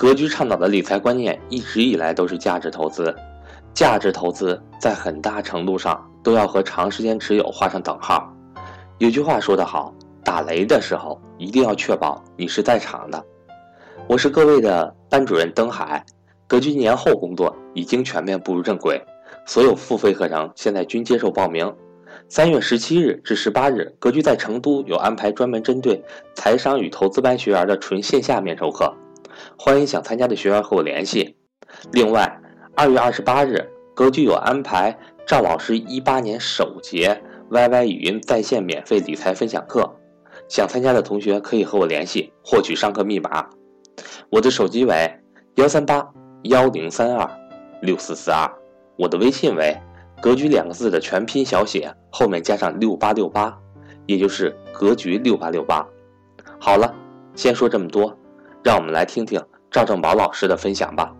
格局倡导的理财观念一直以来都是价值投资，价值投资在很大程度上都要和长时间持有画上等号。有句话说得好，打雷的时候一定要确保你是在场的。我是各位的班主任登海，格局年后工作已经全面步入正轨，所有付费课程现在均接受报名。三月十七日至十八日，格局在成都有安排专门针对财商与投资班学员的纯线下面授课，欢迎想参加的学员和我联系。另外，二月二十八日，格局有安排赵老师一八年首节。YY 语音在线免费理财分享课，想参加的同学可以和我联系获取上课密码。我的手机为幺三八幺零三二六四四二，我的微信为格局两个字的全拼小写后面加上六八六八，也就是格局六八六八。好了，先说这么多，让我们来听听赵正宝老师的分享吧。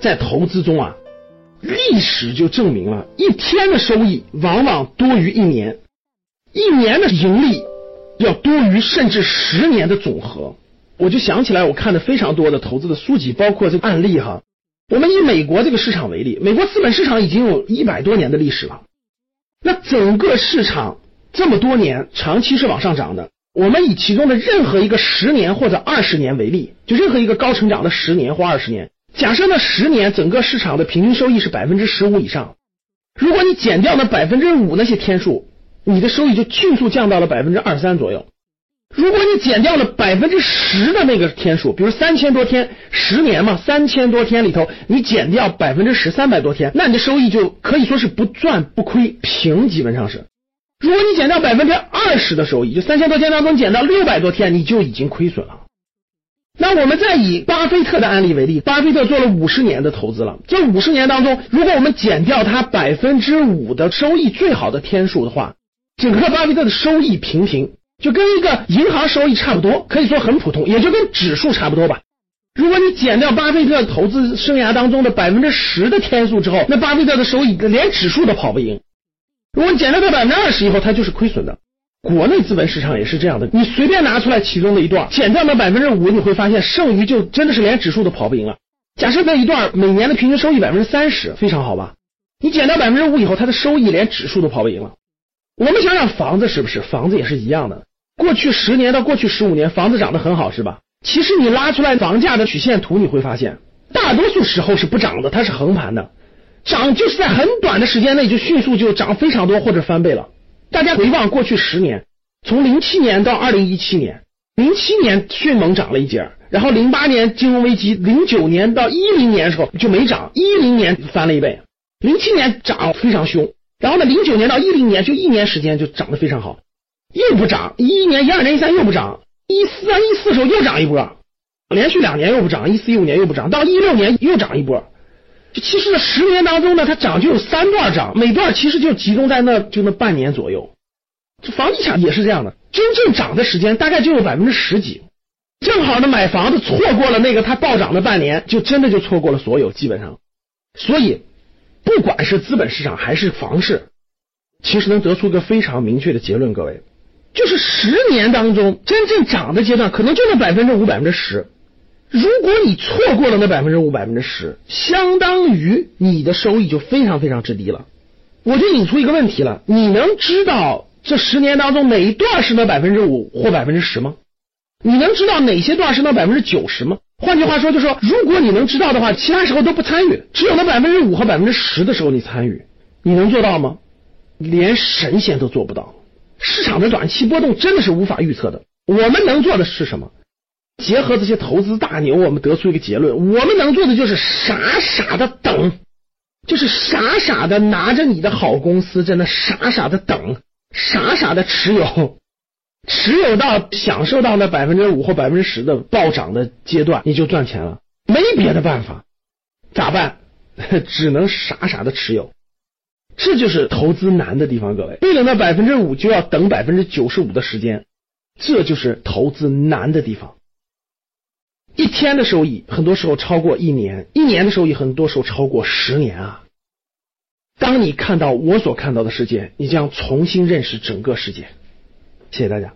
在投资中啊。历史就证明了，一天的收益往往多于一年，一年的盈利要多于甚至十年的总和。我就想起来，我看的非常多的投资的书籍，包括这个案例哈。我们以美国这个市场为例，美国资本市场已经有一百多年的历史了，那整个市场这么多年长期是往上涨的。我们以其中的任何一个十年或者二十年为例，就任何一个高成长的十年或二十年。假设那十年整个市场的平均收益是百分之十五以上，如果你减掉那百分之五那些天数，你的收益就迅速降到了百分之二三左右。如果你减掉了百分之十的那个天数，比如三千多天，十年嘛，三千多天里头你减掉百分之十，三百多天，那你的收益就可以说是不赚不亏，平基本上是。如果你减掉百分之二十的收益，就三千多天当中减到六百多天，你就已经亏损了。那我们再以巴菲特的案例为例，巴菲特做了五十年的投资了。这五十年当中，如果我们减掉他百分之五的收益最好的天数的话，整个巴菲特的收益平平，就跟一个银行收益差不多，可以说很普通，也就跟指数差不多吧。如果你减掉巴菲特投资生涯当中的百分之十的天数之后，那巴菲特的收益连指数都跑不赢。如果你减掉到百分之二十以后，它就是亏损的。国内资本市场也是这样的，你随便拿出来其中的一段，减掉那百分之五，你会发现剩余就真的是连指数都跑不赢了。假设那一段每年的平均收益百分之三十，非常好吧？你减掉百分之五以后，它的收益连指数都跑不赢了。我们想想房子是不是？房子也是一样的。过去十年到过去十五年，房子涨得很好，是吧？其实你拉出来房价的曲线图，你会发现，大多数时候是不涨的，它是横盘的，涨就是在很短的时间内就迅速就涨非常多或者翻倍了。大家回望过去十年，从零七年到二零一七年，零七年迅猛涨了一截儿，然后零八年金融危机，零九年到一零年的时候就没涨，一零年翻了一倍，零七年涨非常凶，然后呢，零九年到一零年就一年时间就涨得非常好，又不涨，一一年、一二年、一三又不涨，一四一四时候又涨一波，连续两年又不涨，一四一五年又不涨，到一六年又涨一波。就其实这十年当中呢，它涨就有三段涨，每段其实就集中在那就那半年左右。这房地产也是这样的，真正涨的时间大概就有百分之十几，正好呢买房子错过了那个它暴涨的半年，就真的就错过了所有基本上。所以不管是资本市场还是房市，其实能得出个非常明确的结论，各位，就是十年当中真正涨的阶段，可能就那百分之五百分之十。如果你错过了那百分之五百分之十，相当于你的收益就非常非常之低了。我就引出一个问题了：你能知道这十年当中哪一段是那百分之五或百分之十吗？你能知道哪些段是那百分之九十吗？换句话说，就是说，如果你能知道的话，其他时候都不参与，只有那百分之五和百分之十的时候你参与，你能做到吗？连神仙都做不到。市场的短期波动真的是无法预测的。我们能做的是什么？结合这些投资大牛，我们得出一个结论：我们能做的就是傻傻的等，就是傻傻的拿着你的好公司，在那傻傻的等，傻傻的持有，持有到享受到那百分之五或百分之十的暴涨的阶段，你就赚钱了。没别的办法，咋办？只能傻傻的持有。这就是投资难的地方，各位。为了那百分之五，就要等百分之九十五的时间，这就是投资难的地方。一天的收益，很多时候超过一年；一年的收益，很多时候超过十年啊！当你看到我所看到的世界，你将重新认识整个世界。谢谢大家。